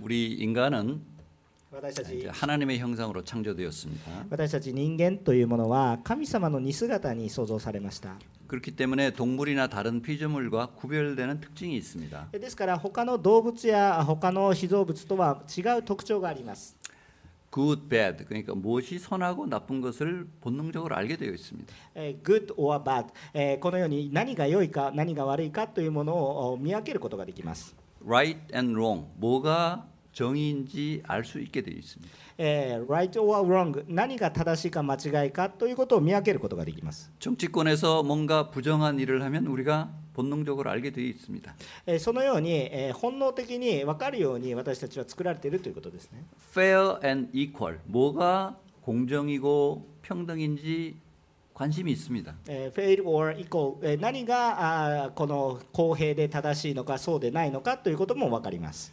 우리 인간은 私た 이제 ち 하나님의 형상으로 창조되었습니다. 私たち人間というものは神様の似姿に創造されました 그렇기 때문에 동물이나 다른 피조물과 구별되는 특징이 있습니다. ですから他の動物や他の被造物とは違う特徴があります good, bad 그러니까 무엇이 선하고 나쁜 것을 본능적으로 알게 되어 있습니다. えー good or bad、えーこのように何が良いか何が悪いかというものをお見分けることができます、 right and wrong 뭐가 정의인지 알 수 있게 되어 있습니다. えー right or wrong 何が正しいか間違いかということを見分けることができます、 정치권에서 뭔가 부정한 일을 하면 우리가 본능적으로 알게 되어 있습니다. えーそのように、えー本能的に分かるように私たちは作られているということですね fair and equal 뭐가 공정이고 평등인지 관심이 있습니다. えー fail or equal、えー何があーこの公平で正しいのかそうでないのかということも分かります、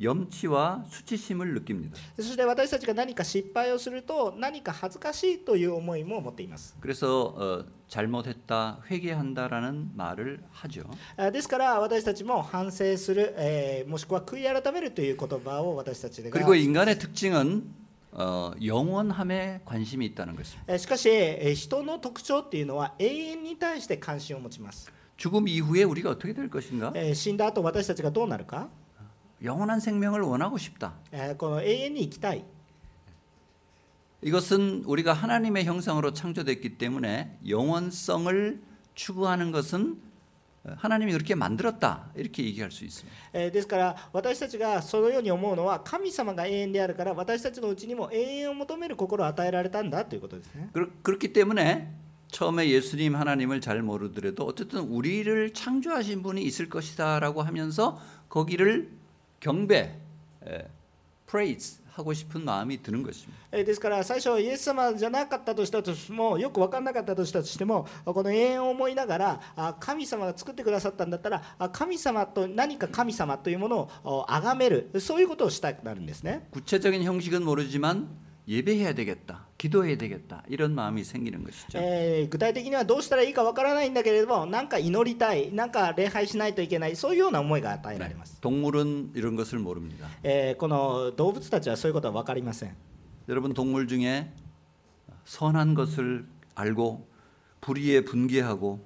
염치와 수치심을 느낍니 다. そして私たちが何か失敗をすると何か恥ずかしいという思いも持っています.그래서 어, 잘못했 다, 회개한다라는 말을 하 죠. ですから私たちも反省する、もしくは悔い改めるという言葉を私たちが그리고 인간의 특징은 어, 영원함에 관심이 있다는 것입니 다. しかし人の特徴っていうのは永遠に対して関心を持ちます.죽음 이후에 우리가 어떻게 될 것인 가? 死んだ後私たちがどうなるか? 영원한 생명을 원하고 싶다. えーこの永遠に生きたい 이것은 우리가 하나님의 형상으로 창조됐기 때문에 영원성을 추구하는 것은 하나님이 그렇게 만들었다 이렇게 얘기할 수 있습니다. えーですから私たちがそのように思うのは神様が永遠であるから私たちのうちにも永遠を求める心を与えられたんだということですね 그렇- 그렇기 때문에 처음에 예수님 하나님을 잘 모르더라도 어쨌든 우리를 창조하신 분이 있을 것이다라고 하면서 거기를 경배, 에, praise 하고 싶은 마음이 드는 것입니다. えーですから最初イエス様じゃなかったとしたとしてもよく分かんなかったとしたとしてもこの永遠を思いながらあ神様が作ってくださったんだったらあ神様と何か神様というものを崇めるそういうことをしたくなるんですね 구체적인 형식은 모르지만 예배해야 되겠다, 기도해야 되겠다 이런 마음이 생기는 것이죠. えー具体的にはどうしたらいいか分からないんだけれどもなんか祈りたいなんか礼拝しないといけないそういうような思いが与えられます、 동물은 이런 것을 모릅니다. えーこの動物たちはそういうことは分かりません 여러분 동물 중에 선한 것을 알고 불의에 분개하고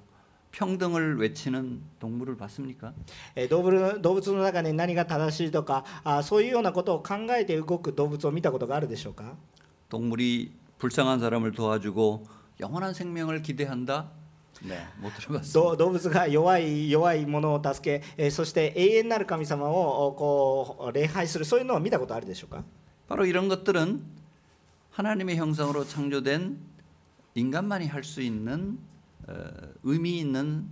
평등을 외치는 동물을 봤습니까? えー動物動物の中に何が正しいとかあそういうようなことを考えて動く動物を見たことがあるでしょうか 동물이 불쌍한 사람을 도와주고 영원한 생명을 기대한다? 네, 못 들어봤습니다. ど動物が弱い弱いものを助け、えーそして永遠なる神様をおこう礼拝するそういうのを見たことあるでしょうか 바로 이런 것들은 하나님의 형상으로 창조된 인간만이 할 수 있는 어, 의미 있는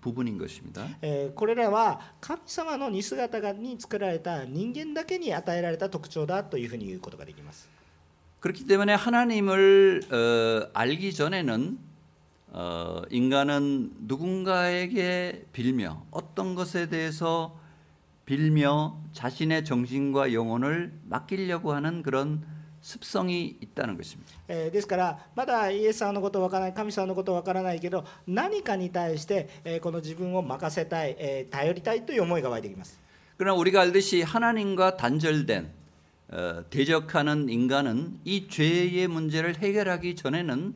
부분인 것입니다. えーこれらは神様の似姿がに作られた人間だけに与えられた特徴だというふうに言うことができます。 그렇기 때문에 하나님을 어, 알기 전에는 어, 인간은 누군가에게 빌며 어떤 것에 대해서 빌며 자신의 정신과 영혼을 맡기려고 하는 그런 습성이 있다는 것입니다. 에, ですからまだイエスさんのことわからない神様のことわからないけど何かに対してこの自分を任せたい頼りたいという思いが湧いてきます 그러나 우리가 알듯이 하나님과 단절된 어, 대적하는 인간은 이 죄의 문제를 해결하기 전에는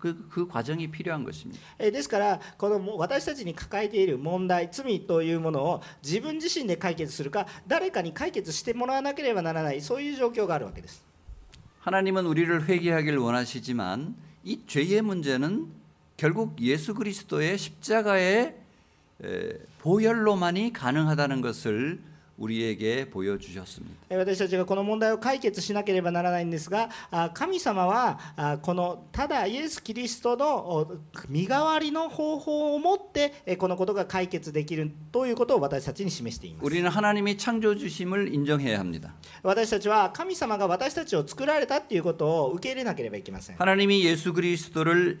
그, 그 과정이 필요한 것입니다. えーですからこのも私たちに抱えている問題罪というものを自分自身で解決するか誰かに解決してもらわなければならないそういう状況があるわけです 하나님은 우리를 회개하길 원하시지만 이 죄의 문제는 결국 예수 그리스도의 십자가의 에, 보혈로만이 가능하다는 것을 우리에게 보여주셨습니다. えー私たちがこの問題を解決しなければならないんですがあ神様はあこのただイエス・キリストのお身代わりの方法をもってえーこのことが解決できるということを私たちに示しています 우리는 하나님이 창조주심을 인정해야 합니다. 私たちは神様が私たちを作られたっていうことを受け入れなければいけません 하나님이 예수 그리스도를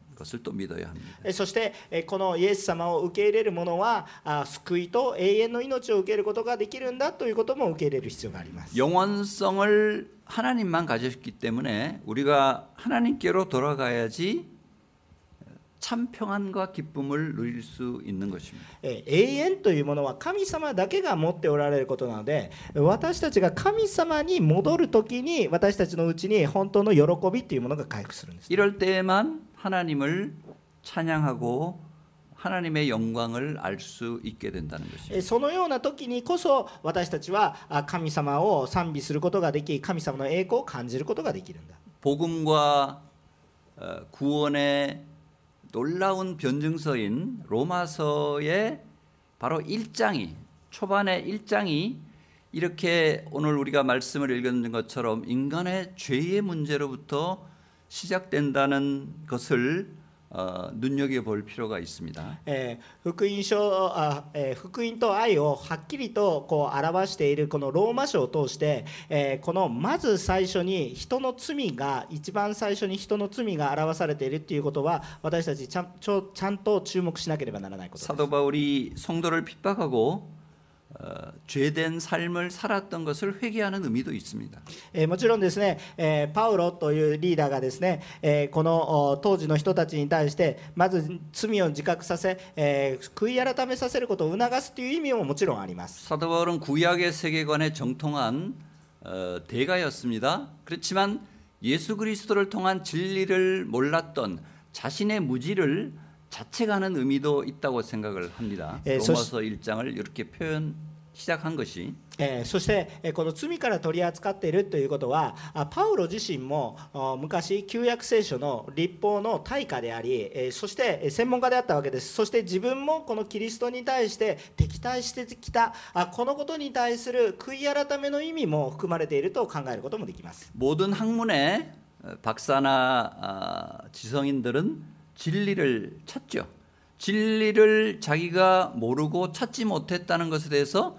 것을또믿어야합니다そしてこのイエス様を受け入れる者は救いと永遠の命を受けることができるんだということも受け入れる必要があります。영원성을하나님만가졌기때문에우리가하나님께로돌아가야지참평안과기쁨을누릴수있는것입니다永遠というものは神様だけが持っておられることなので、私たちが神様に戻る時に私たちのうちに本当の喜びというものが回復するんです。이럴때만 하나님을 찬양하고 하나님의 영광을 알 수 있게 된다는 것입니다. えーそのような時にこそ私たちはあ神様を賛美することができ神様の栄光を感じることができるんだ 복음과 어, 구원의 놀라운 변증서인 로마서의 바로 1장이 초반의 1장이 이렇게 오늘 우리가 말씀을 읽은 것처럼 인간의 죄의 문제로부터 시작된다는 것을 어, 눈여겨 볼 필요가 있습니 다. 에, 福音書,あ, 에, 福音と愛をはっきりとこう表しているこのローマ書を通して、え、このまず最初に人の罪が一番最初に人の罪が表されているということは私たちちゃんちゃんと注目しなければならないことです。사도 바울이 성도를 핍박하고 어, 죄된 삶을 살았던 것을 회개하는 의미도 있습니다. えーもちろんですね、えーパウロというリーダーがですね、えーこのお当時の人たちに対してまず罪を自覚させ、えー悔い改めさせることを促すという意味ももちろんあります 사도 바울은 구약의 세계관에 정통한 어, 대가였습니다. 그렇지만 예수 그리스도를 통한 진리를 몰랐던 자신의 무지를 자책하는 의미도 있다고 생각을 합니다. 예, 로마서 1장을 이렇게 표현 시작한 것이 えーそして、えーこの罪から取り扱っているということはあパウロ自身もお昔旧約聖書の立法の対価であり、えーそしてえー専門家であったわけですそして自分もこのキリストに対して敵対してきたあこのことに対する悔い改めの意味も含まれていると考えることもできます 모든 학문의 어, 박사나 아, 지성인들은 진리를 찾죠. 진리를 자기가 모르고 찾지 못했다는 것에 대해서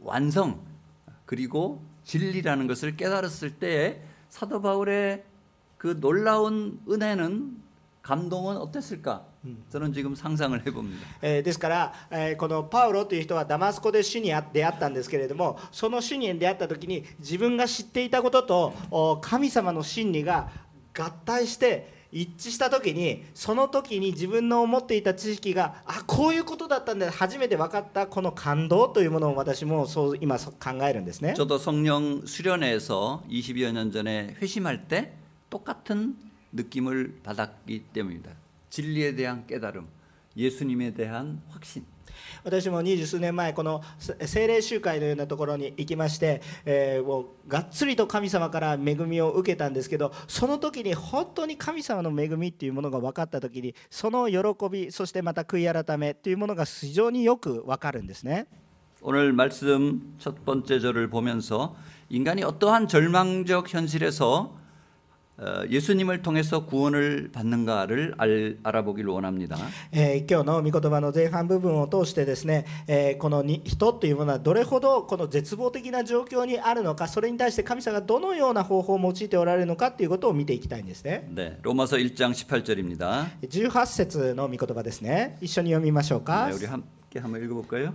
완성 그리고 진리라는 것을 깨달았을 때에 사도 바울의 그 놀라운 은혜는 감동은 어땠을까? 저는 지금 상상을 해봅니다. えーですから、えーこのパウロという人はダマスコで主にあ出会ったんですけれどもその主に出会った時に自分が知っていたこととお神様の真理が合体して 一致した時にその時に自分の思っていた知識があこういうことだったんだ初めて分かったこの感動というものを私もそう今そう考えるんですね。 저도 성령 수련회에서 20여 년 전에 회심할 때 똑같은 느낌을 받았기 때문입니다. 진리에 대한 깨달음, 예수님에 대한 확신. 私も二十数年前このせ聖霊集会のようなところに行きまして、えーもうがっつりと神様から恵みを受けたんですけどその時に本当に神様の恵みっていうものが分かった時にその喜びそしてまた悔い改めというものが非常によく分かるんですね。 오늘 말씀 첫 번째 절을 보면서 인간이 어떠한 절망적 현실에서 어, 예수님을 통해서 구원을 받는가를 알, 알아보기를 원합니다. えー今日の御言葉の前半部分を通してですね、えーこのに人というものはどれほどこの絶望的な状況にあるのかそれに対して神様がどのような方法を用いておられるのかということを見ていきたいんですね 네, 로마서 1장 18절입니다. 18節の御言葉ですね一緒に読みましょうか 네, 우리 함께 한번 읽어볼까요?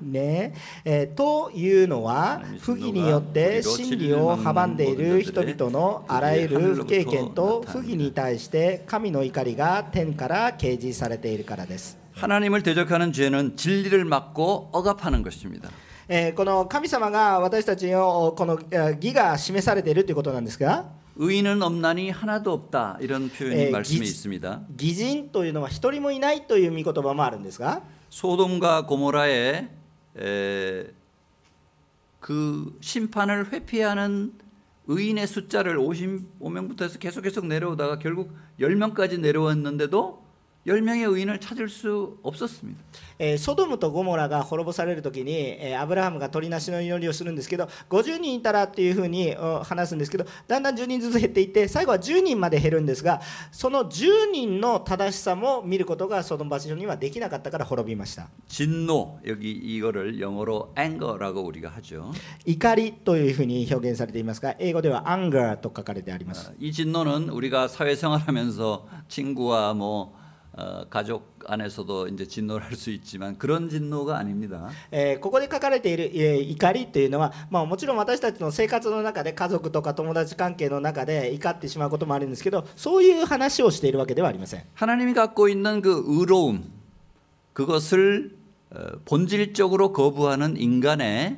ねえー、というのは不義によって真理を阻んでいる人々のあらゆる不経験と不義に対して神の怒りが天から掲示されているからです。하나님을대적하는죄는진리를막고억압하는것입니 다. えー、この神様が私たちのこの義が示されているということなんですが、의인은없나니하나도없 다. 이런표현이말씀에있습니 다. 義人というのは一人もいないという見言葉もあるんですが。 소돔과 고모라의 에, 그 심판을 회피하는 의인의 숫자를 55명부터 해서 계속 계속 내려오다가 결국 10명까지 내려왔는데도 10명의 의인을 찾을 수 없었습니다. えーソドムとゴモラが滅ぼされる時に、えーアブラハムが鳥なしの祈りをするんですけど50人いたらっていうふうにお話すんですけどだんだん10人ずつ減っていって最後は10人まで減るんですがその10人の正しさも見ることがソドム場所にはできなかったから滅びました 진노 여기 이거를 영어로 anger라고 우리가 하죠. 怒りというふうに表現されていますが英語では anger と書かれてあります 이 진노는 우리가 사회생활하면서 친구와 뭐 어, 가족 안에서도 이제 진노를 할 수 있지만 그런 진노가 아닙니다. えーここで書かれている、えー怒りというのは、まあ、もちろん私たちの生活の中で家族とか友達関係の中で怒ってしまうこともあるんですけどそういう話をしているわけではありません 하나님이 갖고 있는 그 의로움 그것을 어, 본질적으로 거부하는 인간의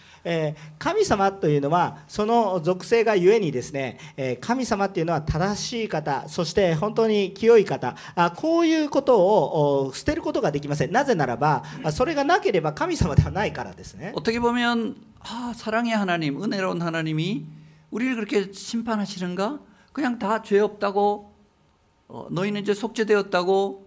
えー神様というのはその属性がゆえにですね、えー神様っていうのは正しい方そして本当に清い方あこういうことをお捨てることができませんなぜならばあそれがなければ神様ではないからですね 어떻게 보면 아, 사랑의 하나님, 은혜로운 하나님이 우리를 그렇게 심판하시는가? 그냥 다 죄 없다고 어, 너희는 이제 속죄되었다고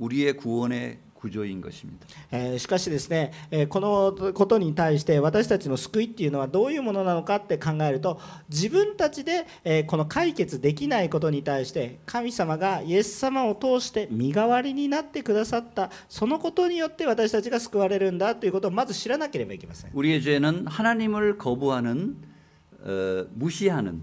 우리의 구원의 구조인 것입니 다. しかしですね、このことに対して私たちの救いっていうのはどういうものなのかって考えると、自分たちでこの解決できないことに対して神様がイエス様を通して身代わりになってくださった、そのことによって私たちが救われるんだということをまず知らなければいけません。우리의죄는하나님을거부하는하는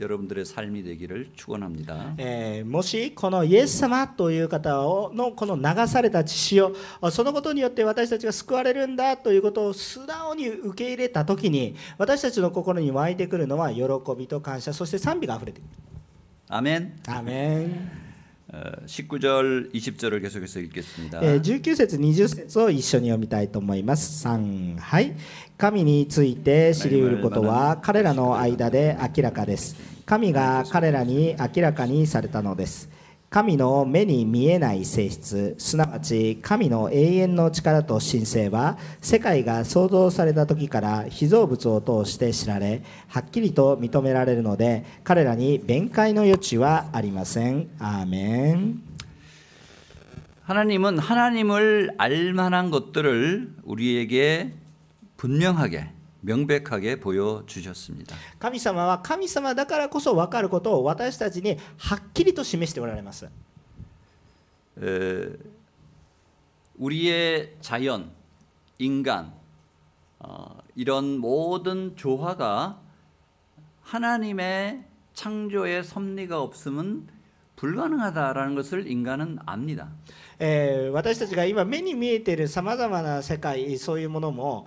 여러분들의 삶이 되기를 축원합니다. えーもしこのイエス様という方をのこの流された血潮あそのことによって私たちが救われるんだということを素直に受け入れた時に私たちの心に湧いてくるのは喜びと感謝そして賛美があふれてくる 아멘. アーメン 어, 19절, 20절을 계속해서 읽겠습니다. えー19節20節を一緒に読みたいと思います3はい神について知り得ることは彼らの間で明らかです 神が彼らに明らかにされたのです 神の目に見えない性質すなわち神の永遠の力と神聖は世界が創造された時から被造物を通して知られはっきりと認められるので彼らに弁解の余地はありませんアーメン 하나님은 하나님을 알 만한 것들을 우리에게 분명하게 명백하게 보여 주셨습니다. 神様は神様だからこそ分かることを私たちにはっきりと示しておられます 에, 우리의 자연, 인간 어, 이런 모든 조화가 하나님의 창조의 섭리가 없으면 불가능하다라는 것을 인간은 압니다. えー私たちが今目に見えているさまざまな世界そういうものも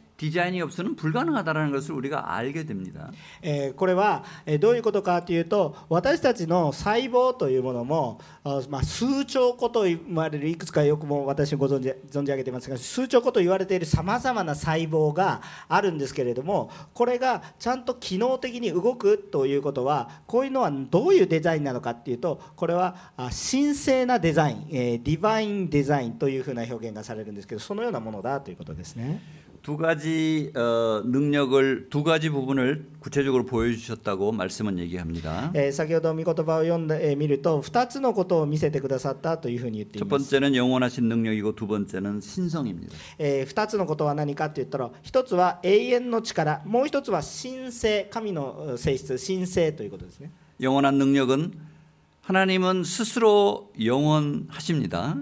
디자인이 없으면 불가능하다라는 것을 우리가 알게 됩니 다. これはどういうことかというと私たちの細胞というものも数兆個と言われるいくつかよくも私ご存じ存じ上げてますが数兆個と言われているさまざまな細胞があるんですけれどもこれがちゃんと機能的に動くということはこういうのはどういうデザインなのかというとこれは神聖なデザイン、え、ディバインデザインというふうな表現がされるんですけどそのようなものだということですね。 두 가지 어, 능력을 두 가지 부분을 구체적으로 보여주셨다고 말씀은 얘기합니다. 예, 先ほど見言葉を読んでみると2つのことを見せてくださったというふうに言っています첫 번째는 영원하신 능력이고 두 번째는 신성입니다. 예, 2つのことは何かって言ったら1つは永遠の力、もう1つは神聖、神の性質、神聖ということですね。영원한 능력은 하나님은 스스로 영원하십니다.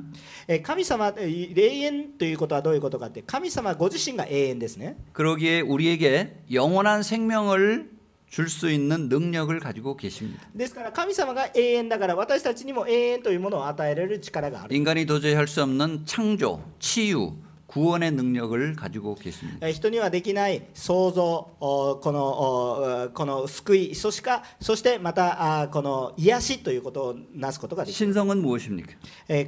えー神様えー永遠ということはどういうことかって神様ご自身が永遠ですね 그러기에 우리에게 영원한 생명을 줄 수 있는 능력을 가지고 계십니다. ですから神様が永遠だから私たちにも永遠というものを与えられる力がある 인간이 도저히 할 수 없는 창조, 치유, 구원의 능력을 가지고 계십니다. 人にはできない想像このこの救いそしかそしてまたこの癒しということをなすことができる 신성은 무엇입니까?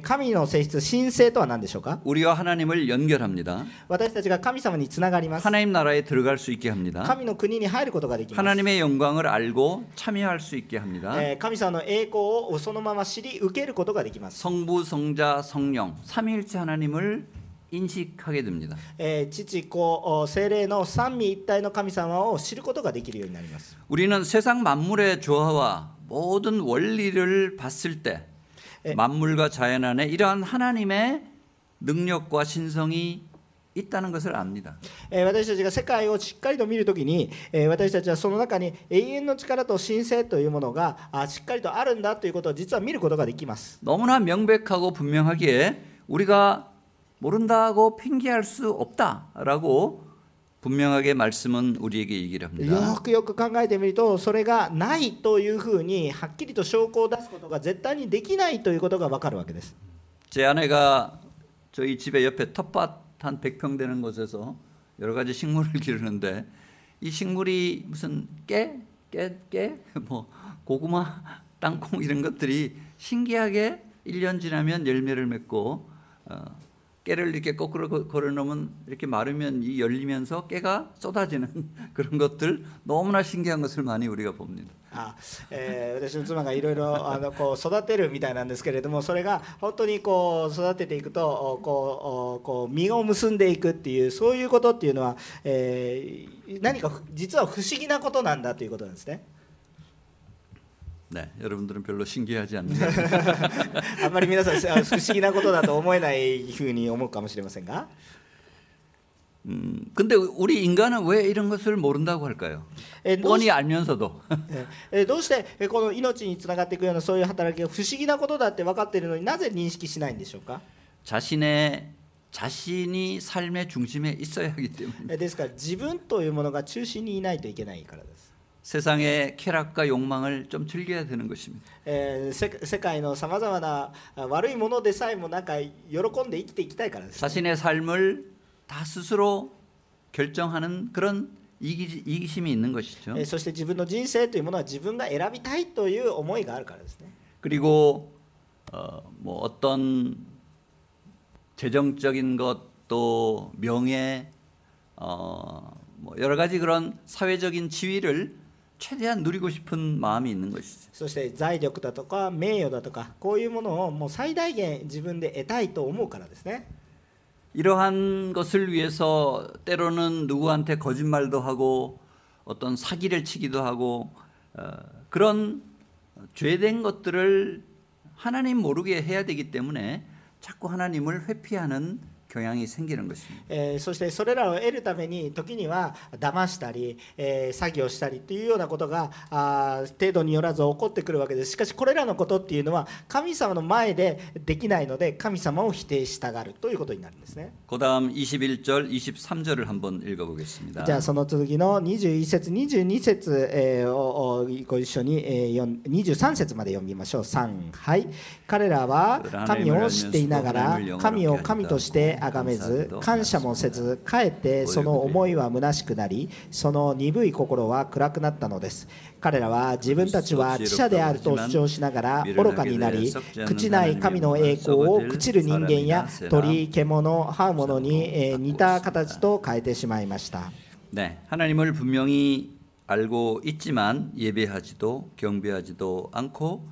神の性質神性とは何でしょうか? 우리가 하나님을 연결합니다. 私たちが神様につながります. 하나님 나라에 들어갈 수 있게 합니다. 神の国に入ることができます. 하나님의 영광을 알고 참여할 수 있게 합니다. 神様の栄光をそのまま知り受けることができます. 성부 성자 성령 삼위일체 하나님을 인식하게 됩니다. えー父子お精霊の三位一体の神様を知ることができるようになります 우리는 세상 만물의 조화와 모든 원리를 봤을 때 에. 만물과 자연 안에 이러한 하나님의 능력과 신성이 있다는 것을 압니다. えー私たちが世界をしっかりと見るときに、えー私たちはその中に永遠の力と神聖というものがあしっかりとあるんだということを実は見ることができます。 너무나 명백하고 분명하기에 우리가 모른다고 핑계할 수 없다라고 분명하게 말씀은 우리에게 얘기를 よ 합니다. くよく考えてみるとそれがないというふうにはっきりと証拠を出すことが絶対にできないということが分かるわけです。 제 아내가 저희 집에 옆에 텃밭 한 100평 되는 곳에서 여러 가지 식물을 기르는데 이 식물이 무슨 깨, 깨, 깨, 뭐 고구마, 땅콩 이런 것들이 신기하게 1년 지나면 열매를 맺고 어, 깨를 이렇게 거꾸로 거- 걸어놓으면 이렇게 마르면 이 열리면서 깨가 쏟아지는 그런 것들 너무나 신기한 것을 많이 우리가 봅니다. あえー私の妻がいろいろあのこう育てるみたいなんですけれどもそれが本当にこう育てていくとおこうおこう実を結んでいくっていうそういうことっていうのは、えー何かふ実は不思議なことなんだということなんですね。 네, 여러분들은 별로 신기하지 않? 아리皆さん不思議なことだと思えないふうに思うかもしれませんが. 음, 근데 우리 인간은 왜 이런 것을 모른다고 할까 요? 뻔히 알면서 도. 에, どうしてこの命につながっていくようなそういう働きが不思議なことだって分かっているのになぜ認識しないんでしょうか?자신의 자신이 삶의 중심에 있어야 하기 때문 에. ですから自分というものが中心にいないといけないからです。 세상의 쾌락과 욕망을 좀 즐겨야 되는 것입니다. えーせ世界のさまざまなあ悪いものでさえもなんか喜んで生きていきたいからです、 자신의 삶을 다 스스로 결정하는 그런 이기, 이기심이 있는 것이죠. えーそして自分の人生というものは自分が選びたいという思いがあるからですね 그리고 어, 뭐 어떤 재정적인 것또 명예 어, 뭐 여러 가지 그런 사회적인 지위를 최대한 누리고 싶은 마음이 있는 것이죠. そして財力だとか名誉だとかこういうものをもう最大限自分で得たいと思うからですね 이러한 것을 위해서 때로는 누구한테 거짓말도 하고 어떤 사기를 치기도 하고 어, 그런 죄된 것들을 하나님 모르게 해야 되기 때문에 자꾸 하나님을 회피하는 경향이 생기는 것입니다. えーそしてそれらを得るために時には騙したり、えー詐欺をしたりというようなことがあー程度によらず起こってくるわけですしかしこれらのことっていうのは神様の前でできないので神様を否定したがるということになるんですね 그다음 21절, 23절을 한번 읽어보겠습니다. じゃあその続きの21節22節、えーををご一緒に、えー、読ん23節まで読みましょう3はい彼らは神を知っていながら神を神として 崇めず感謝もせずかえってその思いは虚しくなりその鈍い心は暗くなったのです彼らは自分たちは知者であると主張しながら愚かになり朽ちない神の栄光を朽ちる人間や鳥獣這う者にえー似た形と変えてしまいました 네, 하나님을 분명히 알고 있지만 예배하지도 경배하지도 않고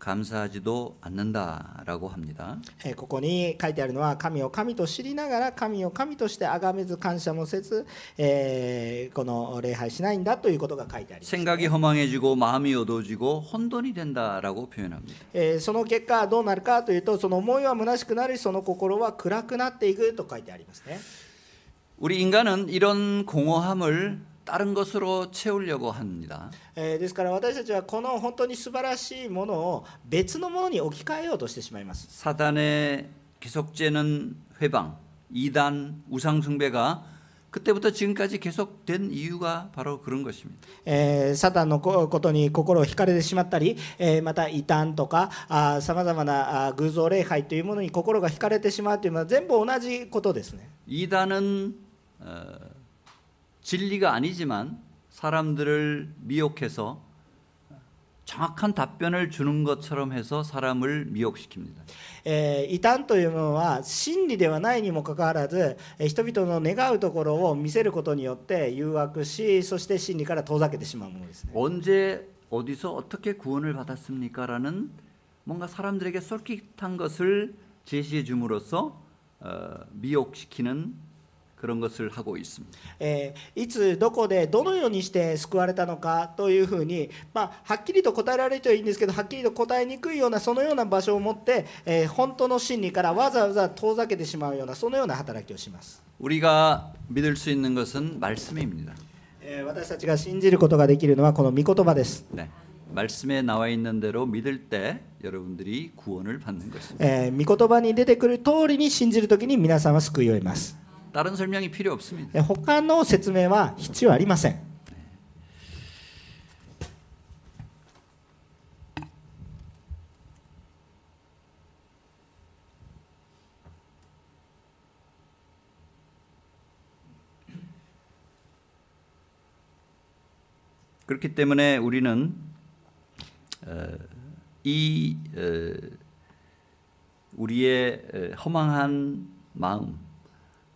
감사하지도 않는다라고 합니 다. ここに書いてあるのは神を神と知りながら神を神として崇めず感謝もせずこの礼拝しないんだということが書いてあります생각이 허망해지고 마음이 어두워지고 혼돈이 된다라고 표현합니 다. その結果どうなるかというとその思いは虚しくなりその心は暗くなっていくと書いてありますね。우리 인간은 이런 공허함을 다른 것으로 채우려고 합니 다. ですから私たちはこの本当に素晴らしいものを別のものに置き換えようとしてしまいます.사단의 계속되는 회 방, 이단 우상 숭배가 그때부터 지금까지 계속된 이유가 바로 그런 것입니 다. サ,사ン의ことに心を引かれてしまったり、えまた異んとか、あ様々な偶像礼拝というものに心が引かれてしまうというのは全部同じことですね。이단은 어, 진리가 아니지만 사람들을 미혹해서 정확한 답변을 주는 것처럼 해서 사람을 미혹시킵니다. えー異端というものは真理ではないにもかかわらず、えー人々の願うところを見せることによって誘惑しそして真理から遠ざけてしまうものですね。 언제 어디서 어떻게 구원을 받았습니까라는 뭔가 사람들에게 솔깃한 것을 제시해 줌으로써 어, 미혹시키는 그런 것을 하고 있습니 다. いつどこでどのようにして救われたのかというふうに、まあ、はっきりと答えられるといいんですけど、はっきりと答えにくいようなそのような場所を持って、え、本当の真理からわざわざ遠ざけてしまうようなそのような働きをします。우리가 믿을 수 있는 것은 말씀입니 다. 私たちが信じることができるのはこの御言葉です。 네. 말씀에 나와 있는 대로 믿을 때 여러분들이 구원을 받는 것입니 다. 에, 御言葉に出てくる通りに信じるときに皆さんは救いを得ます。 다른 설명이 필요 없습니다. えー他の説明は必要ありません 그렇기 때문에 우리는 어, 이 어, 우리의 어, 허망한 마음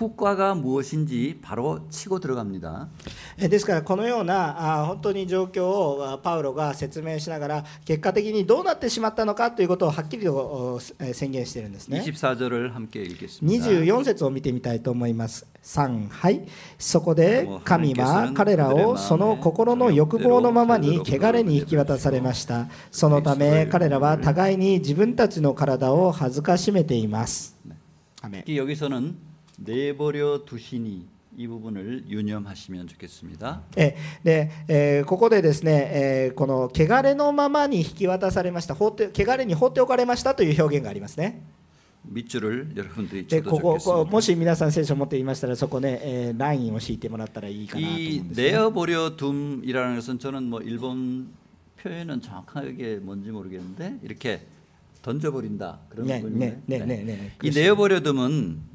후과가 무엇인지 바로 치고 들어갑니다. えですからこのようなあ本当に状況をあパウロが説明しながら結果的にどうなってしまったのかということをはっきりとおえ宣言しているんですね 24절을 함께 읽겠습니다. 24節を見てみたいと思います3はいそこで神は彼らをその心の欲望のままに汚れに引き渡されましたそのため彼らは互いに自分たちの体を恥ずかしめていますアメン 특히 여기서는 내버려 두시니 이 부분을 유념하시면 좋겠습니다. 네, 네, 에, ここでですね、えー、この汚れのままに引き渡されました、汚れに放っておかれましたという表現がありますね。 밑줄을 여러분들이 でここもし皆さん聖書を持っていましたらそこね、えー、ラインを敷いてもらったらいいかなと思うんです、ね。 내어버려 둠이라는 것은 저는 뭐 일본 표현은 정확하게 뭔지 모르겠는데 이렇게 던져버린다 그런 네, 네, 네, 네, 네, 네. 이 내버려 둠은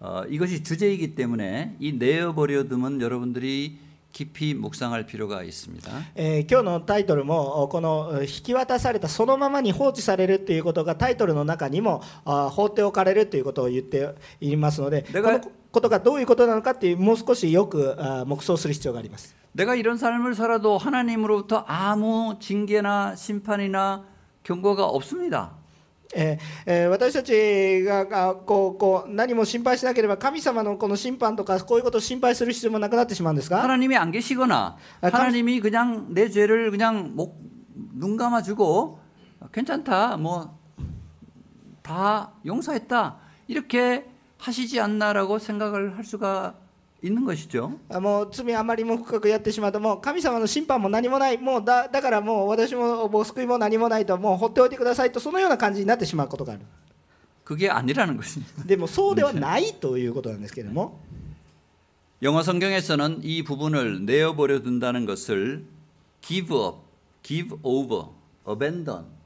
어, 이것이 주제이기 때문에 이 내어버려 둠은 여러분들이 깊이 묵상할 필요가 있습니다. えー今日のタイトルもおこのえー引き渡されたそのままに放置されるということがタイトルの中にもあ放っておかれるということを言っていますのでこだからのことがどういうことなのかっていうもう少しよくあ黙想する必要があります 내가 이런 삶을 살아도 하나님으로부터 아무 징계나 심판이나 경고가 없습니다. えーえー私たちががこうこう何も心配しなければ神様のこの審判とかこういうことを心配する必要もなくなってしまうんですか 하나님이 안 계시거나 아, 감- 하나님이 그냥 내 죄를 그냥 목, 눈 감아주고 괜찮다 뭐 다 용서했다 이렇게 하시지 않나라고 생각을 할 수가 있는 것이죠. あもう罪あまりも深くやってしまうともう神様の審判も何もないもうだだからもう私ももう救いも何もないともう放っておいてくださいとそのような感じになってしまうことがある 그게 아니라는 것입니다. でもそうではないということなんですけれども 영어 성경에서는 이 부분을 내어버려 둔다는 것을 give up, give over, abandon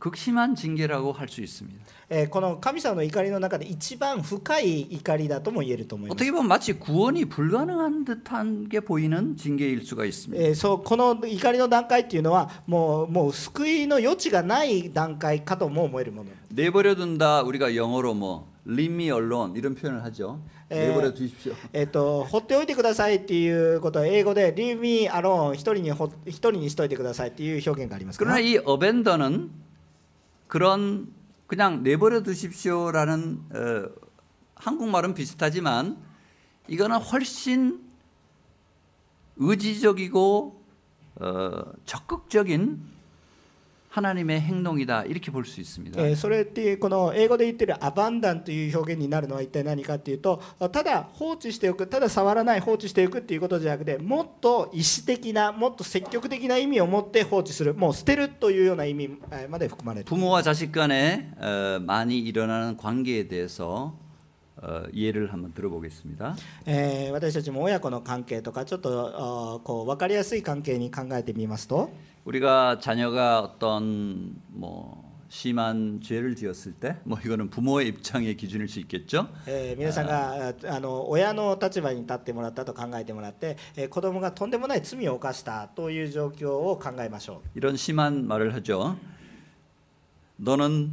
극심한 징계라고 할 수 있습니다. えーこの神様の怒りの中で一番深い怒りだとも言えると思います 어떻게 보면 마치 구원이 불가능한 듯한 게 보이는 징계일 수가 있습니다. えーそうこの怒りの段階っていうのはもうもう救いの余地がない段階かとも思えるもの 내버려둔다 우리가 영어로 뭐 leave me alone 이런 표현을 하죠. 에. 내버려 두십시오. えっと放っておいてくださいっていうことは英語で Leave me alone 一人にほ一人にしといてくださいっていう表現がありますから 그러나 이 어벤더는 그런 그냥 내버려 두십시오라는 어, 한국말은 비슷하지만 이거는 훨씬 의지적이고 어, 적극적인 하나님의 행동이 다. 이렇게 볼 수 있습니 다. 예, それってこの英語で言ってるアバンダンという表現になるのは一体何かっていうとただ放置しておくただ触らない放置していくっていうことじゃなくてもっと意思的なもっと積極的な意味を持って放置する。もう捨てるというような意味まで含まれて부모와 자식 간에 어, 많이 일어나는 관계에 대해서 어예를한번들어보겠습니 다. え、私たちも親子の関係とかちょっとこう分かりやすい関係に考えてみますと。 우리가 자녀가 어떤 뭐 심한 죄를 지었을 때 뭐 이거는 부모의 입장의 기준일 수 있겠죠. えー皆さんがああの親の立場に立ってもらったと考えてもらって、えー子供がとんでもない罪を犯したという状況を考えましょ 이런 심한 말을 하죠. 너는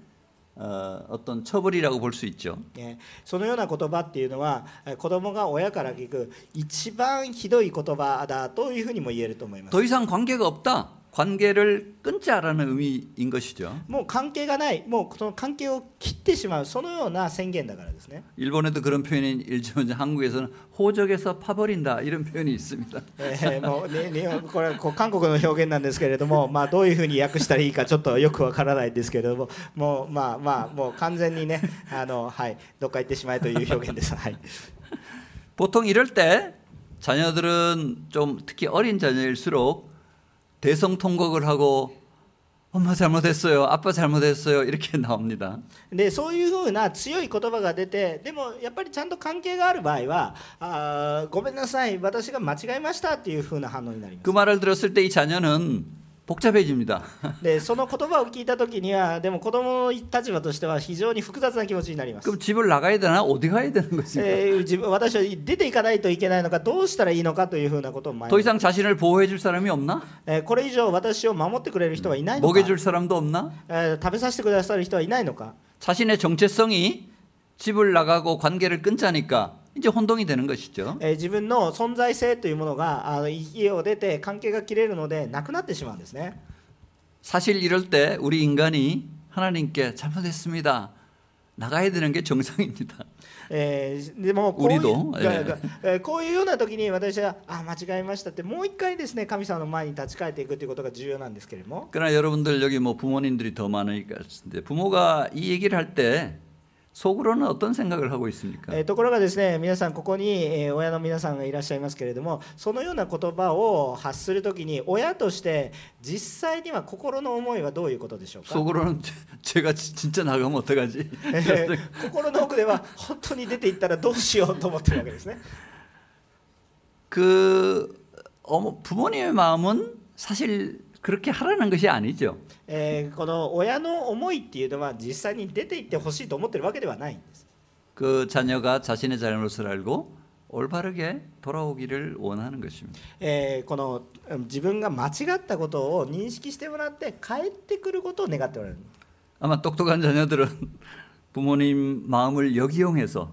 어, 어떤 처벌이라고 볼 수 있죠. ねそのような言葉っていうのはえー子供が親から聞く一番ひどい言葉だというふうにも言えると思います 더 이상 관계가 없다. 관계를 끊자라는 의미인 것이죠. もう関係がないもうその関係を切ってしまうそのような宣言だからですね 일본에도 그런 표현이 일지만 한국에서는 호적에서 파버린다 이런 표현이 있습니다. えーもうね日本これこう韓国の表現なんですけれども、まあ、どういうふうに訳したらいいかちょっとよくわからないんですけれどももうまあまあもう完全にねあの、はい、どっか行ってしまえという表現です。はい 보통 이럴 때 자녀들은 좀 특히 어린 자녀일수록 대성통곡을 하고 엄마 잘못했어요. 아빠 잘못했어요. 이렇게 나옵니다. でそういうふうな強い言葉が出てでもやっぱりちゃんと関係がある場合はあーごめんなさい私が間違えましたっていうふうな反応になりま 그 말을 들었을 때 이 자녀는 복잡해집니 다. 네, その言葉を聞いた時にはでも子供の立場としては非常に複雑な気持ちになります.그럼 집을 나가야 되 나? 어디 가야 되는 것인 가? 私は出ていかないといけないのかどうしたらいいのかというふうなことを이상 자신을 보호해 줄 사람이 없 나? 에, これ以上私を守ってくれる人はいないのか?먹여 줄 사람도 없 나? 에, 食べさせてくださる人はいないのか?자신의 정체성이 집을 나가고 관계를 끊자니까 이제 혼동이 되는 것이죠. 自分の存在性というものが家を出て関係が切れるのでなくなってしまうんですね. 사실 이럴 때 우리 인간이 하나님께 잘못했습니다. 나가야 되는 게 정상입니다. 에, 뭐 우리도 예.こういうような時に私はあ間違えましたってもう一回ですね神様の前に立ち返っていくということが重要なんですけれども. 그러나 여러분들 여기 뭐 부모님들이 더 많으니까 부모가 이 얘기를 할때 속으로는 어떤 생각을 하고 있습니 까? ところがですね皆さんここに親の皆さんがいらっしゃいますけれどもそのような言葉を発するときに親として実際には心の思いはどういうことでしょうか？속으로는 제가 진짜 나가면 어떡하 지? 心の奥では本当に出て行ったらどうしようと思ってるわけですね。그 부모님의 마음은 사실 그렇게 하라는 것이 아니죠. えーこの親の思いっていうのは実際に出ていってほしいと思ってるわけではないんです 그 자녀가 자신의 잘못을 알고 올바르게 돌아오기를 원하는 것입니다. えーこのうん自分が間違ったことを認識してもらって帰ってくることを願っておられる 아마 똑똑한 자녀들은 부모님 마음을 역이용해서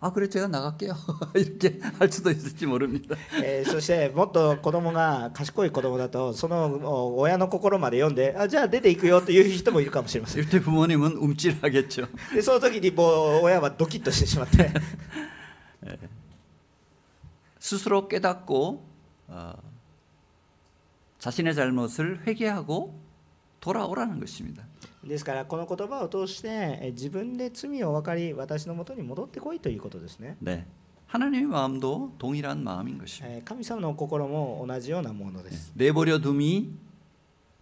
아 그래 제가 나갈게요 이렇게 할 수도 있을지 모릅니다. えーそしてもっと子供が賢い子供だとそのお親の心まで読んであじゃあ出ていくよという人もいるかもしれません 이때 부모님은 움찔하겠죠. でその時にもう親はドキッとしてしまって 스스로 깨닫고 어, 자신의 잘못을 회개하고 돌아오라는 것입니다. ですからこの言葉を通してえー自分で罪を分かり私のもとに戻ってこいということですね 네, 하나님의 마음도 동일한 마음인 것입니다. えー神様の心も同じようなものです 내버려 둠이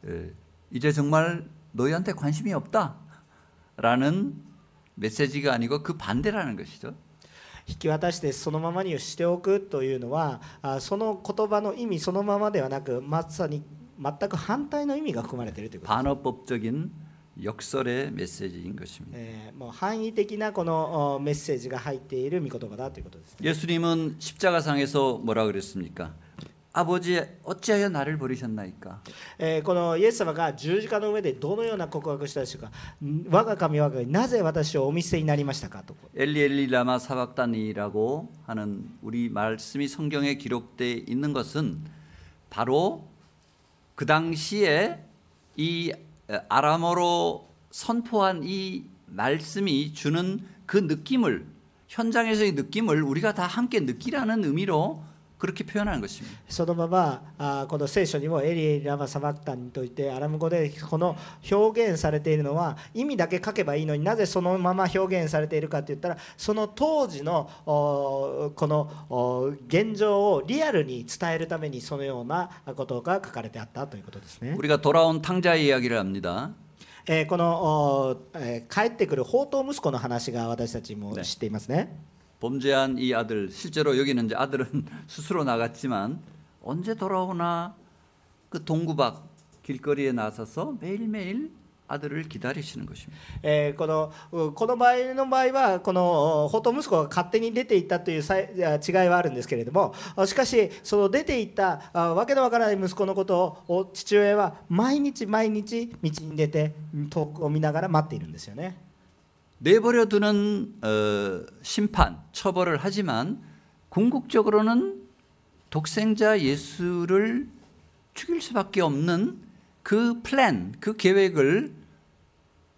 에, 이제 정말 너희한테 관심이 없다라는 메시지가 아니고 그 반대라는 것이죠. 引き渡してそのままにしておくというのはあその言葉の意味そのままではなくまさに全く反対の意味が含まれているということです、 반어법적인 역설의 메시지인 것입니다. 네, 뭐 한의的な この 메시지가 入っている 미고도가다 ということです. 예수님은 십자가상에서 뭐라 그랬습니까? 아버지 어찌하여 나를 버리셨나이까? 에, このイエス様が十字架の上でどのような告白したでしょうか?我が神我がなぜ私をお見せになりましたか? 엘리 엘리 라마 사박단이라고 하는 우리 말씀이 성경에 기록돼 있는 것은 바로 그 당시에 이 아람어로 선포한 이 말씀이 주는 그 느낌을 현장에서의 느낌을 우리가 다 함께 느끼라는 의미로 그렇게 표현하는 것입니다. そのままあこの聖書にもエリエリラマサバクタンといってアラム語でこの表現されているのは意味だけ書けばいいのになぜそのまま表現されているかって言ったらその当時のおこのお現状をリアルに伝えるためにそのようなことが書かれてあったということですね。 우리가 돌아온 탕자의 이야기를 합니다. えーこのお、えー帰ってくる宝刀息子の話が私たちも知っていますね。 범죄한 이 아들 실제로 여기는 이제 아들은 스스로 나갔지만 언제 돌아오나 그 동구박 길거리에 나서서 매일매일 아들을 기다리시는 것입니다. えーこのうこの場合の場合はこのお宝刀息子が勝手に出ていったというさいいや違いはあるんですけれどもあしかしその出ていったあわけのわからない息子のことをお父親は毎日毎日道に出て遠くを見ながら待っているんですよね。 내버려 두는 어, 심판, 처벌을 하지만 궁극적으로는 독생자 예수를 죽일 수밖에 없는 그 플랜, 그 계획을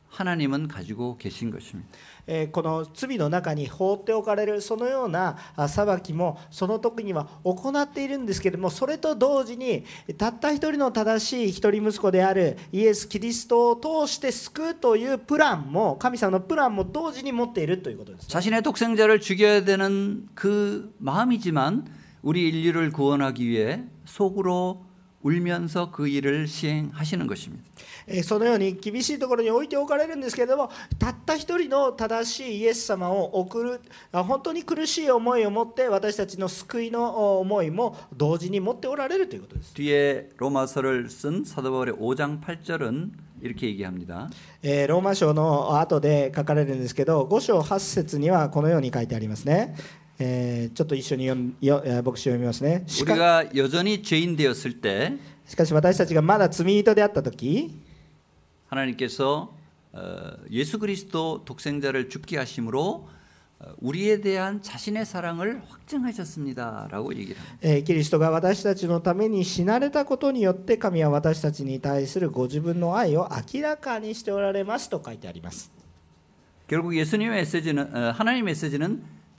하나님은 가지고 계신 것입니다. えーこの罪の中に放っておかれるそのようなあ裁きもその時には行っているんですけれどもそれと同時にたった一人の正しい一人息子であるイエス・キリストを通して救うというプランも神様のプランも同時に持っているということです。 자신의 독생자를 죽여야 되는 그 마음이지만 우리 인류를 구원하기 위해 속으로 울면서 그 일을 시행하시는 것입니 다. そのように厳しいところに置いておかれるんですけれどもたった一人の正しいイエス様を送る本当に苦しい思いを持って私たちの救いの思いも同時に持っておられるということです。뒤에 로마서를 쓴 사도바울의 5장 8절은 이렇게 얘기합니 다. 에, 로마서의後で書かれるんですけど5章8節にはこのように書いてありますね。えー、ちょっと一緒に読んよ、えー、牧師を読みますね。しか우리가여전히しかし私たちがまだ罪人であった時하나님께서 어, 예수 그리ス도독생자를 죽게 하심으로 우리에 대한 자신의 사랑을 확증하셨습니다라고 얘기를 합니 다. 私たちのために死なれたことによって神は私たちに対するご自分の愛を明らかにしておられますと書いてあります。결국 예수님의 메시지는 하나님의 메시지는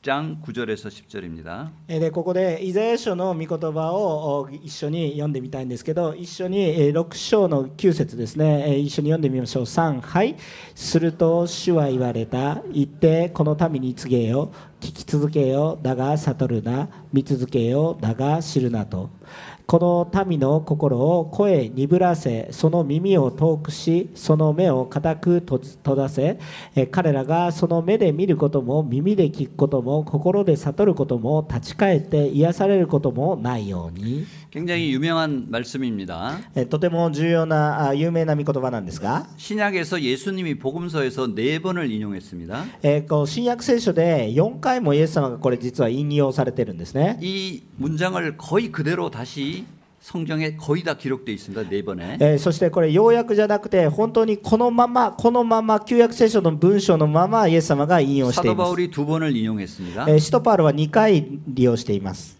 10장 9절에서 10절입니 다. ここでイザヤ書の御言葉を一緒に読んでみたいんですけど、一緒に6章の9節ですね、一緒に読んでみましょう。3、すると主は言われた。言ってこの民に告げよ。聞き続けよ。だが悟るな。見続けよ。だが知るなと。この民の心を声鈍らせその耳を遠くしその目を固く閉ざせ彼らがその目で見ることも耳で聞くことも心で悟ることも立ち返って癒されることもないように。굉장히 유명한 말씀입니 다. とても重要な有名な御言葉なんですが신약에서 예수님이 복음서에서 네 번을 인용했습니 다. 新約聖書で4回もイエス様がこれ実は引用されてるんですね。이 문장을 거의 그대로 다시 성경에 거의 다 기록되어 있습니 다. 네 번 에. 예, そしてこれ要約じゃなくて本当にこのままこのまま旧約聖書の文章のままイエス様が引用しています。사도 바울이 두 번을 인용했습니 다. 시도 바울은 2回利用しています.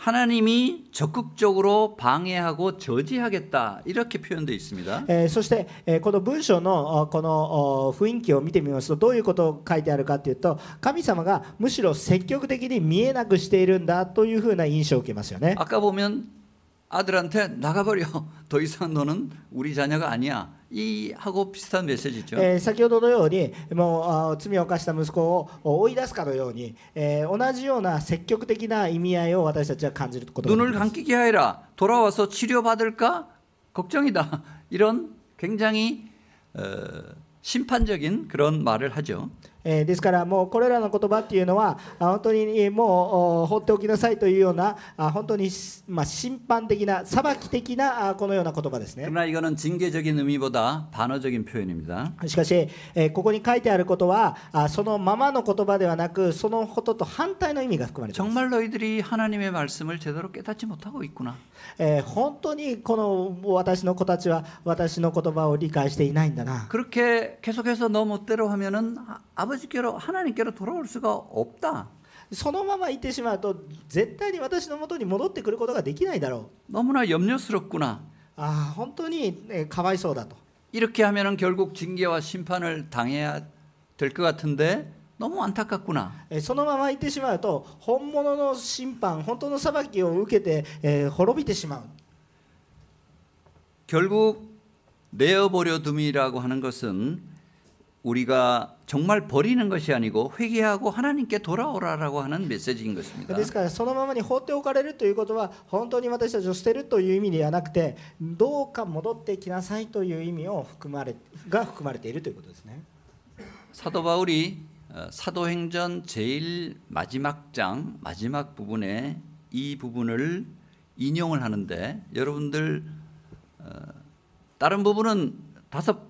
하나님이 적극적으로 방해하고 저지하겠다. 이렇게 표현되어 있습니다. えーそして、えーこの文章のあこのお雰囲気を見てみますとどういうことを書いてあるかというと神様がむしろ積極的に見えなくしているんだというふうな印象を受けますよね。 아까 보면 아들한테 나가버려. 더 이상 너는 우리 자녀가 아니야. 이 하고 비슷한 메시지죠. えー先ほどのようにもうあ罪を犯した息子を追い出すかのように、えー同じような積極的な意味合いを私たちは感じることがで 눈을 きます 감기게 하여라. 돌아와서 치료받을까? 걱정이다. 이런 굉장히 어, 심판적인 그런 말을 하죠. えーですからもうこれらの言葉っていうのはあ本当にもうお放っておきなさいというようなあ本当に、まあ、審判的な裁き的なあこのような言葉ですね 그러나 이거는 징계적인 의미보다 반어적인 표현입니다. しかし、えーここに書いてあることはあそのままの言葉ではなくそのことと反対の意味が含まれています、 정말 너희들이 하나님의 말씀을 제대로 깨닫지 못하고 있구나. えー本当にこの私の子たちは私の言葉を理解していないんだな 그렇게 계속해서 너 멋대로 하면은 아- 아버지께로 하나님께로 돌아올 수가 없다. そのまま行ってしまうと絶対に私のもとに戻ってくることができないだろう。너무나염려스럽구 나。 ああ、本当に、ね、かわいそうだと。 이렇게 하면은 결국 징계와 심판을 당해야 될 것 같은데 너무 안타깝구나. そのまま行ってしまうと本物の審判、本当の裁きを受けて、えー、滅びてしまう. 결국 내어 버려 둠이라고 하는 것은 우리가 정말 버리는 것이 아니고 회개하고 하나님께 돌아오라라고 하는 메시지인 것입니다. ですからそのままに放っておかれるということは本当に私たちを捨てるという意味ではなくてどうか戻ってきなさいという意味を含まれが含まれているということですね 사도 바울이 어, 사도행전 제일 마지막 장 마지막 부분에 이 부분을 인용을 하는데 여러분들 어, 다른 부분은 다섯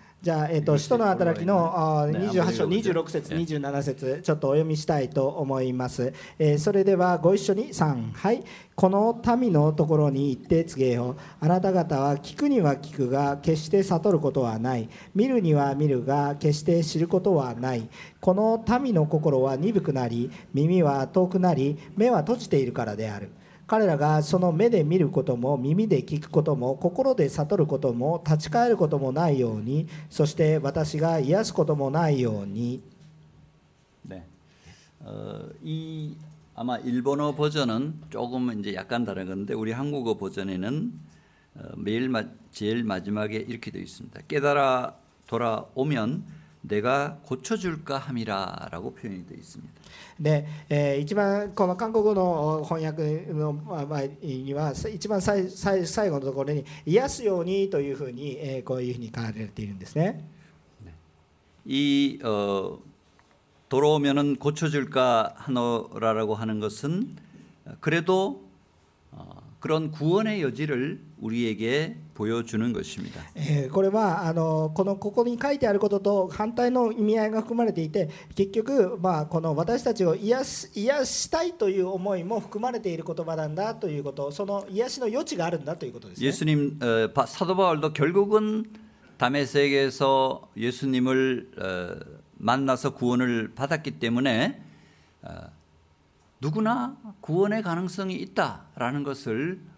じゃあ、えー、と使徒の働きのあーね28章あんまり26節ね27節ちょっとお読みしたいと思います、えーそれではご一緒に3はい。この民のところに行って告げよう。あなた方は聞くには聞くが決して悟ることはない。見るには見るが決して知ることはない。この民の心は鈍くなり耳は遠くなり目は閉じているからである彼らがその目で見ることも耳で聞くことも心で悟ることも立ち返ることもないようにそして私が癒すこともないように 네. 어, 이 아마 일본어 버전은 조금 이제 약간 다른 건데 우리 한국어 버전에는 어, 매일 마, 제일 마지막에 이렇게 되어 있습니다. 깨달아 돌아오면 내가 고쳐줄까 함이라라고 표현이 되어 있습니다. で、えー一番この韓国語の翻訳のまあ前には一番最最最後のところに癒すようにというふうに、えーこういうふうに書かれているんですね。 이 어, 돌아오면은 고쳐줄까 하노라라고 하는 것은 그래도 어, 그런 구원의 여지를 우리에게 보여주는 것입니다. えーこれはあのこのここに書いてあることと反対の意味合いが含まれていて結局、まあ、この私たちを癒す癒したいという思いも含まれている言葉なんだということその癒しの余地があるんだということです、ね。 예수님 어, 바- 사도 바울도 결국은 다메섹에서 예수님을 어, 만나서 구원을 받았기 때문에 어, 누구나 구원의 가능성이 있다라는 것을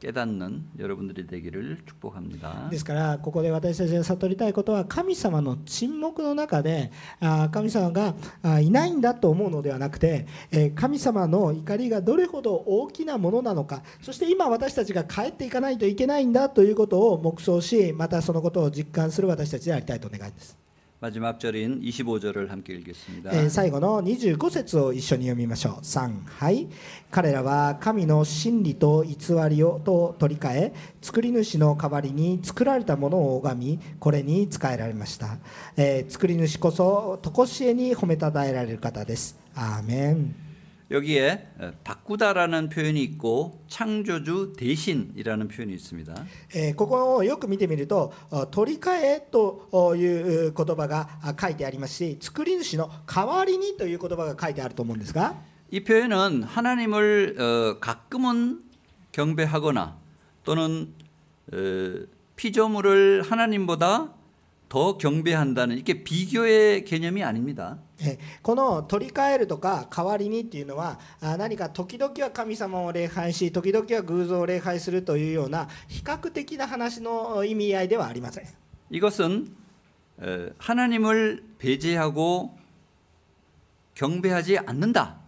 깨닫는 여러분들이 되기를 축복합니 다. ですからここで私たちが悟りたいことは神様の沈黙の中で神様がいないんだと思うのではなくて神様の怒りがどれほど大きなものなのかそして今私たちが帰っていかないといけないんだということを黙想しまたそのことを実感する私たちでありたいと願いです。 마지막 절인 25절을 함께 읽겠습니다. えー最後の25節を一緒に読みましょう3はい彼らは神の真理と偽りをと取り替え作り主の代わりに作られたものを拝みこれに仕えられました、えー作り主こそ常しえに褒めたたえられる方ですアーメン 여기에 어, 바꾸다라는 표현이 있고 창조주 대신이라는 표현이 있습니다. えーここをよく見てみるとあ取り替えという言葉があ書いてありますし作り主の代わりにという言葉が書いてあると思うんですが 이 표현은 하나님을 어, 가끔은 경배하거나 또는 어, 피조물을 하나님보다 더 경배한다는 이게 비교의 개념이 아닙니 다. この取り替えるとか代わりにっていうのは何か時々は神様を礼拝し時々は偶像を礼拝するというような比較的な話の意味合いではありません。이것은하나님을배제하고경배하지않는 다.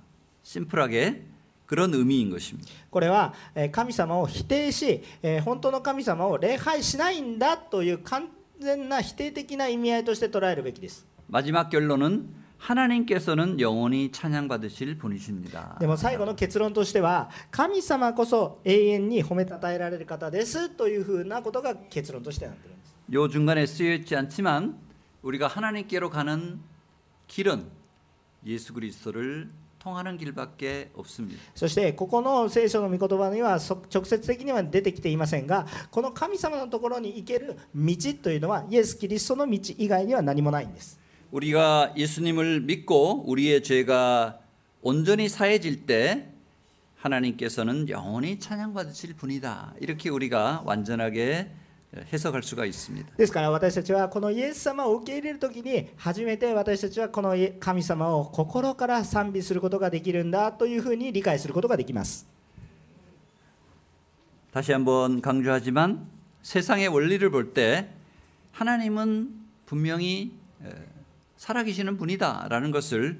심플하게그런의미인것입니 다. これは神様を否定し本当の神様を礼拝しないんだという簡単全な否定的な意味合いとして捉えるべきです 마지막 결론은 하나님께서는 영원히 찬양받으실 분이십니다. でも最後の結論としては神様こそ永遠に褒めたたえられる方ですというふうなことが結論としてなっているんです 요 중간에 쓰여 있지 않지만 우리가 하나님께로 가는 길은 예수 그리스도를 통하는 길밖에 없습니다. そしてここの聖書の御言葉にはそ直接的には出てきていませんがこの神様のところに行ける道というのはイエス・キリストの道以外には何もないんです 우리가 예수님을 믿고 우리의 죄가 온전히 사해질 때 하나님께서는 영원히 찬양받으실 분이다. 이렇게 우리가 완전하게 해석할 수가 있습니다. ですから私たちはこのイエス様を受け入れる時に初めて私たちはこの神様を心から賛美することができるんだというふうに理解することができます 다시 한번 강조하지만 세상의 원리를 볼 때 하나님은 분명히 에, 살아계시는 분이다라는 것을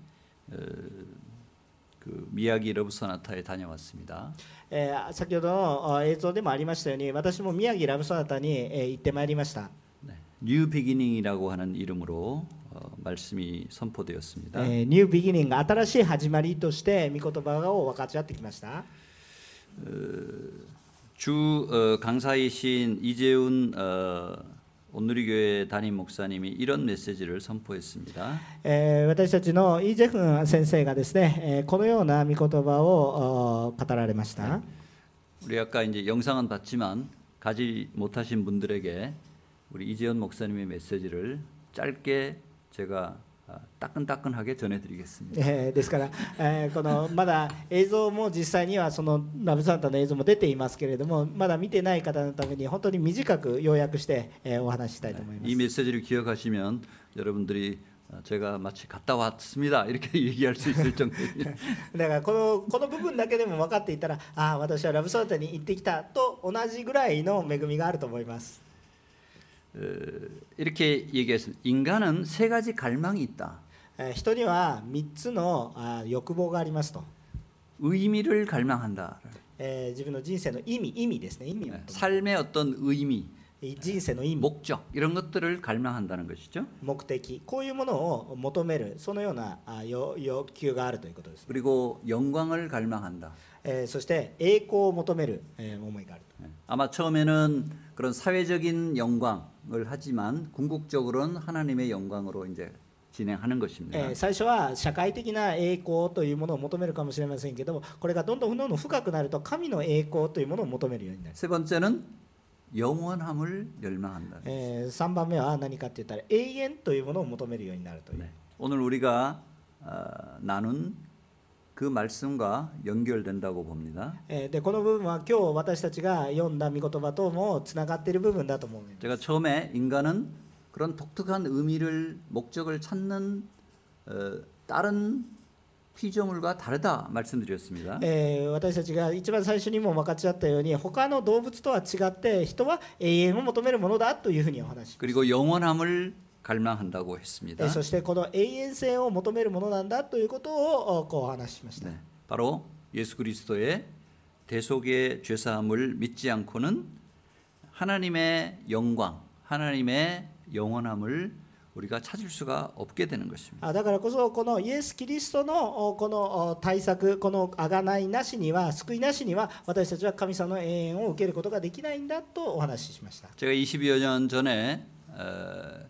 그 미야기 러브소나타에 다녀왔습니 다. 에, 先ほど映像でもありましたように私も宮城ラブソナタに行ってまいりました. 네, 뉴 비기닝이라고 하는 이름으로 어, 말씀이 선포되었습니 다. 에, 뉴 비기닝과新しい始まりとして御言葉を分かち合ってきました.주 어, 강사이신 이재훈 어, 온누리교회 담임 목사님이 이런 메시지를 선포했습니다. 私たちのイジェフン先生がですね、このような御言葉を語られました. 네. 우리 아까 이제 영상은 봤지만 가지 못하신 분들에게 우리 이재현 목사님의 메시지를 짧게 제가 따끈따끈하게 전해드리겠습니다. えーですから、えーこのまだ映像も実際にはそのラブサンタの映像も出ていますけれどもまだ見てない方のために本当に短く要約して、えーお話ししたいと思います 이 메시지를 기억하시면 여러분들이 아, 제가 마치 갔다 왔습니다 이렇게 얘기할 수 있을 정도입니다. だからこのこの部分だけでも分かっていたらああ私はラブソナタに行ってきたと同じぐらいの恵みがあると思います 어, 이렇게 얘기했습니다. 인간은 세 가지 갈망이 있다. 人には3つの欲望がありますと 의미를 갈망한다. 自分の人生の意味意味ですね意味 삶의 어떤 의미, 人生の意味 목적 이런 것들을 갈망한다는 것이죠. 目的こういうものを求めるそのような欲求があるということです。 그리고 영광을 갈망한다. そして栄光を求める思いがある。 아마 처음에는 그런 사회적인 영광 을 하지만 궁극적으로는 하나님의 영광으로 이제 진행하는 것입니다. えー最初は社会的な栄光というものを求めるかもしれませんけどもこれがどんどんどんどん深くなると神の栄光というものを求めるようになる、 세 번째는 영원함을 열망한다. え3番目は何かって言ったら永遠というものを求めるようになるという、 네, 오늘 우리가 어, 나눈 그 말씀과 연결된다고 봅니다. えーでこの部分は今日私たちが読んだ御言葉ともつながっている部分だと思います 제가 처음에 인간은 그런 독특한 의미를 목적을 찾는 어, 다른 피조물과 다르다 말씀드렸습니다. えー私たちが一番最初にも分かち合ったように他の動物とは違って人は永遠を求めるものだというふうにお話し、 그리고 영원함을 갈망한다고 え 했습니다. ーそしてこの永遠性を求めるものなんだということをおこうお話ししました、 네, 바로 예수 그리스도의 대속의 죄사함을 믿지 않고는 하나님의 영광, 하나님의 영원함을 우리가 찾을 수가 없게 되는 것입니다. あだからこそこのイエス・キリストのおこのお対策この贖いなしには救いなしには私たちは神様の永遠を受けることができないんだとお話ししました 제가 20여 년 전에 어, 어,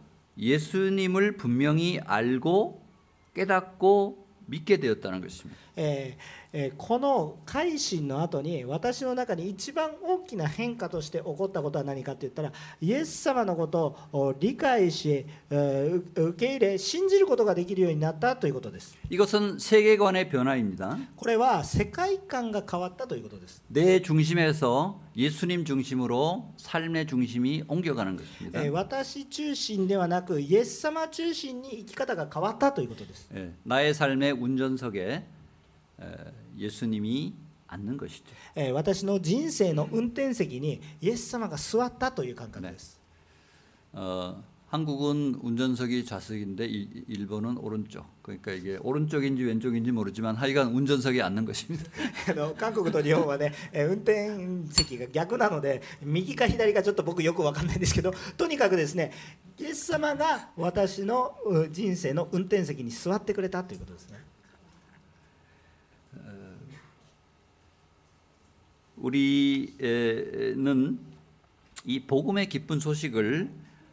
예수님을 분명히 알고 깨닫고 믿게 되었다는 것입니다. えーこの改心の後に私の中に一番大きな変化として起こったことは何かといったらイエス様のことを理解し、受け入れ信じることができるようになったということです。これは世界観が変わったということです。내중심에서예수님중심으로삶의중심이옮겨가는것입니 다. 私中心ではなくイエス様中心に生き方が変わったということです。나의삶의운전석에 에, 예수님이 앉는 것이죠. えー私の人生の運転席にイエス様が座ったという感覚です、 어, 한국은 운전석이 좌석인데 일- 일본은 오른쪽. 그러니까 이게 오른쪽인지 왼쪽인지 모르지만 하여간 운전석에 앉는 것입니다. あの韓国と日本はね、えー運転席が逆なので右か左かちょっと僕よく分かんないんですけどとにかくですねイエス様が私のう人生の運転席に座ってくれたということですね 우리는 이 복음의 기쁜 소식을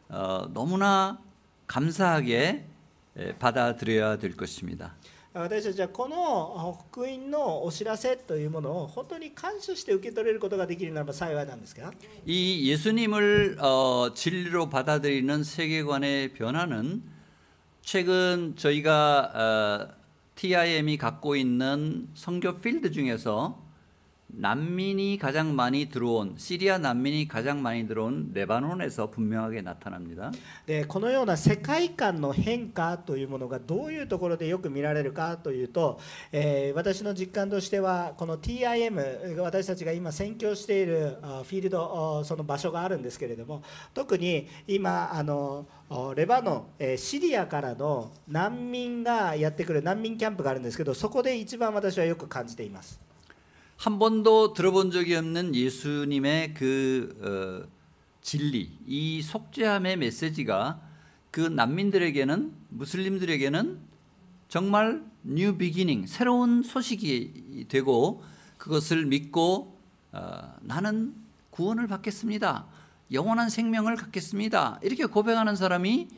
어, 너무나 감사하게 에, 받아들여야 될 것입니다. 私たちはこの福音のお知らせというものを本当に感謝して受け取れることができるならば幸いなんですが 이 예수님을 어, 진리로 받아들이는 세계관의 변화는 최근 저희가 어, TIM이 갖고 있는 선교 필드 중에서 난민이 가장 많이 들어온 시리아 난민이 가장 많이 들어온 레바논에서 분명하게 나타납니다. でこのような世界観の変化というものがどういうところでよく見られるかというと、えー私の実感としてはこの TIM 私たちが今宣教しているあフィールドあその場所があるんですけれども特に今あのあレバノン、えーシリアからの難民がやってくる難民キャンプがあるんですけどそこで一番私はよく感じています 한 번도 들어본 적이 없는 예수님의 그 어, 진리, 이 속죄함의 메시지가 그 난민들에게는 무슬림들에게는 정말 뉴 비기닝, 새로운 소식이 되고 그것을 믿고 어, 나는 구원을 받겠습니다. 영원한 생명을 갖겠습니다. 이렇게 고백하는 사람이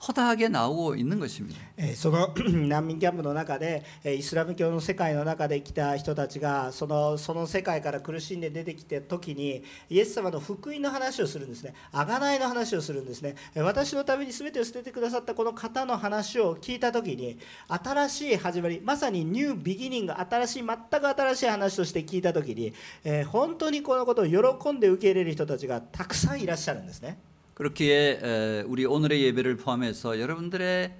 허다하게 나오고 있는 것입니 다. その難民キャンプの中でイスラム教の世界の中で生きた人たちがそのその世界から苦しんで出てきた時にイエス様の福音の話をするんですね。贖いの話をするんですね。私のために全てを捨ててくださったこの方の話を聞いた時に新しい始まりまさにニュービギニング新しい全く新しい話として聞いた時に、本当にこのことを喜んで受け入れる人たちがたくさんいらっしゃるんですね。 그렇기에 에, 우리 오늘의 예배를 포함해서 여러분들의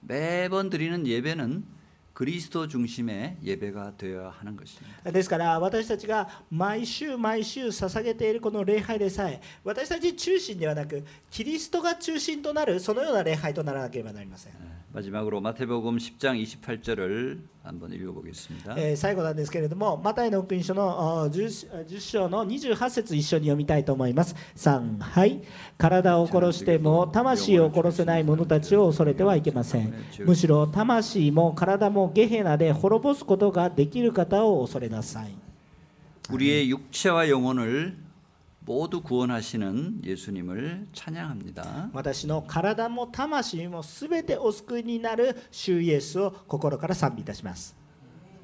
매번 드리는 예배는 그리스도 중심의 예배가 되어야 하는 것입니다. ですから私たちが毎週毎週捧げているこの礼拝でさえ私たち中心ではなくキリストが中心となるそのような礼拝とならなければなりません、 에, 마지막으로 마태복음 10장 28절을 한번 읽어보겠습니다. えー最後なんですけれどもマタイの福音書のあ 10, 10章の28節一緒に読みたいと思います3はい体を殺しても魂を殺せない者たちを恐れてはいけませんむしろ魂も体もゲヘナで滅ぼすことができる方を恐れなさい 우리의 육체와 영혼을 모두 구원하시는 예수님을 찬양합니다. 私の体も魂もすべてお救いになる主イエスを心から賛美いたします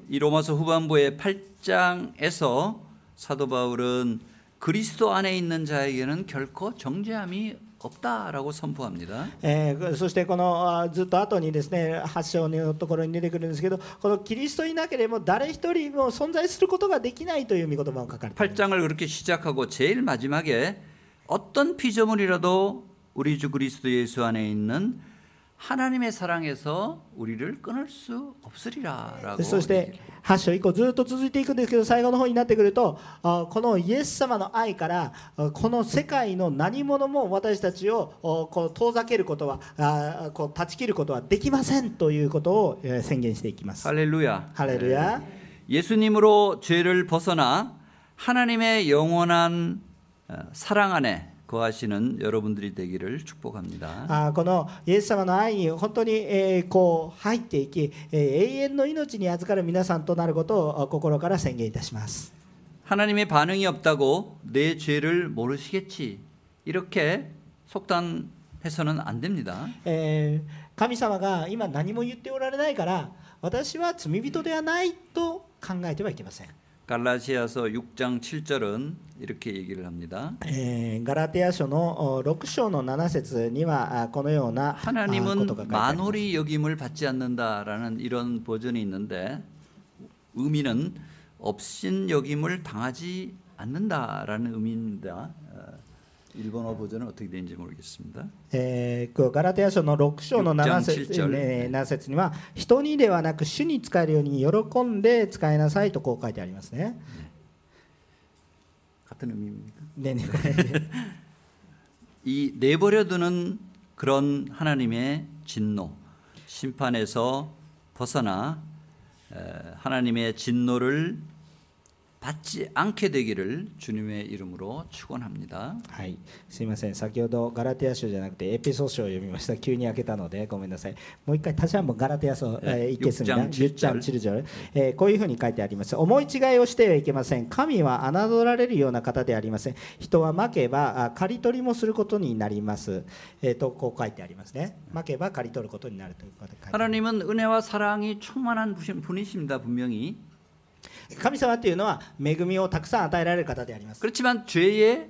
이 로마서 후반부의 8장에서 사도 바울은 그리스도 안에 있는 자에게는 결코 정죄함이 없다라고 선포합니다. えーそしてこのあずっと後にですね8章のところに出てくるんですけどこのキリストいなければ誰一人も存在することができないという御言葉を書かれています 8장을 그렇게 시작하고 제일 마지막에 어떤 피조물이라도 우리 주 그리스도 예수 안에 있는 하나님의 사랑에서 우리를 끊을 수 없으리라라고 そして8章以降ずっと続いていくんですけど最後の方になってくるとあこのイエス様の愛からあこの世界の何者も私たちをおこう遠ざけることはあこう断ち切ることはできませんということをえー宣言していきます。 할렐루야. ハレルヤ 이 예수님으로 죄를 벗어나 하나님의 영원한 어, 사랑 안에 거하시는 여러분들이 되기를 축복합니 다. 아, このイエス様の愛に本当にこう入っていき、永遠の命に預かる皆さんとなることを心から宣言いたします.하나님의 반응이 없다고 내 죄를 모르시겠 지. 이렇게 속단해서는 안 됩니 다. 에, 神様が今何も言っておられないから私は罪人ではないと考えてはいけません。갈라시아서 6장 7절은 이렇게 얘기를 합니다. えーガラテヤ書のお6章の7節にはあこのようなあこ 하나님은 とが書いてあります 만홀히 여김을 받지 않는다라는 이런 버전이 있는데 의미는 업신 여김을 당하지 않는다라는 의미입니다. 어, 일본어 버전은 어떻게 되는지 모르겠습니다. えーこうガラテヤ書の6章の7節六章七節ね7節には人にではなく主に使えるように喜んで使いなさいとこう書いてありますね。 같은 의미입니다. 네네. 이 내버려두는 그런 하나님의 진노, 심판에서 벗어나 하나님의 진노를 받지 않게 되기를 주님의 이름으로 축원합니 다. はい。すみません。先ほどガラティア書じゃなくてエピソード書を読みました。急に開けたのでごめんなさい。もう一回立ち한번갈아테아서 읽겠습니다6장7절うふうに書いてあります。思い違いをしてはいけません。神は侮られるような方でありません。人は負けば借り取りもすることになります。とこう書いてありますね。負けば借り取ることになるということです。하나님은은혜와사랑이충만한분이십니다분명 히. 神様っていうのは恵みをたくさん与えられる方であります 그렇지만 죄에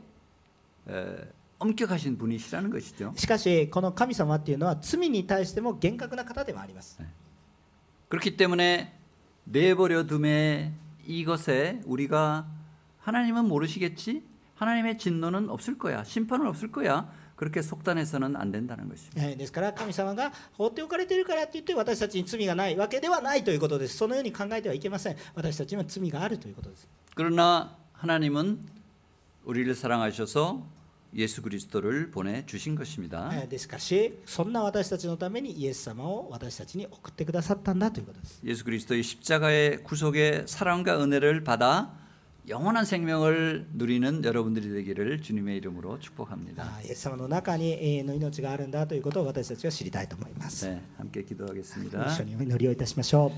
에, 엄격하신 분이시라는 것이죠. しかしこの神様っていうのは罪に対しても厳格な方でもあります 그렇기 때문에 내버려둠의 이것에 우리가 하나님은 모르시겠지? 하나님의 진노는 없을 거야. 심판은 없을 거야. 그렇게 속단해서는 안 된다는 것입니다. えーですから神様が放っておかれているからって言って私たちに罪がないわけではないということですそのように考えてはいけません私たちには罪があるということです 그러나 하나님은 우리를 사랑하셔서 예수 그리스도를 보내 주신 것입니다. えーですしそんな私たちのためにイエス様を私たちに送ってくださったんだということです 예수 그리스도의 십자가의 구속의 사랑과 은혜를 받아 영원한 생명을 누리는 여러분들이 되기를 주님의 이름으로 축복합니다. あーイエス様の中に永遠の命があるんだということを私たちは知りたいと思います、 네, 함께 一 기도하겠습니다. 緒にお祈りをいたしましょう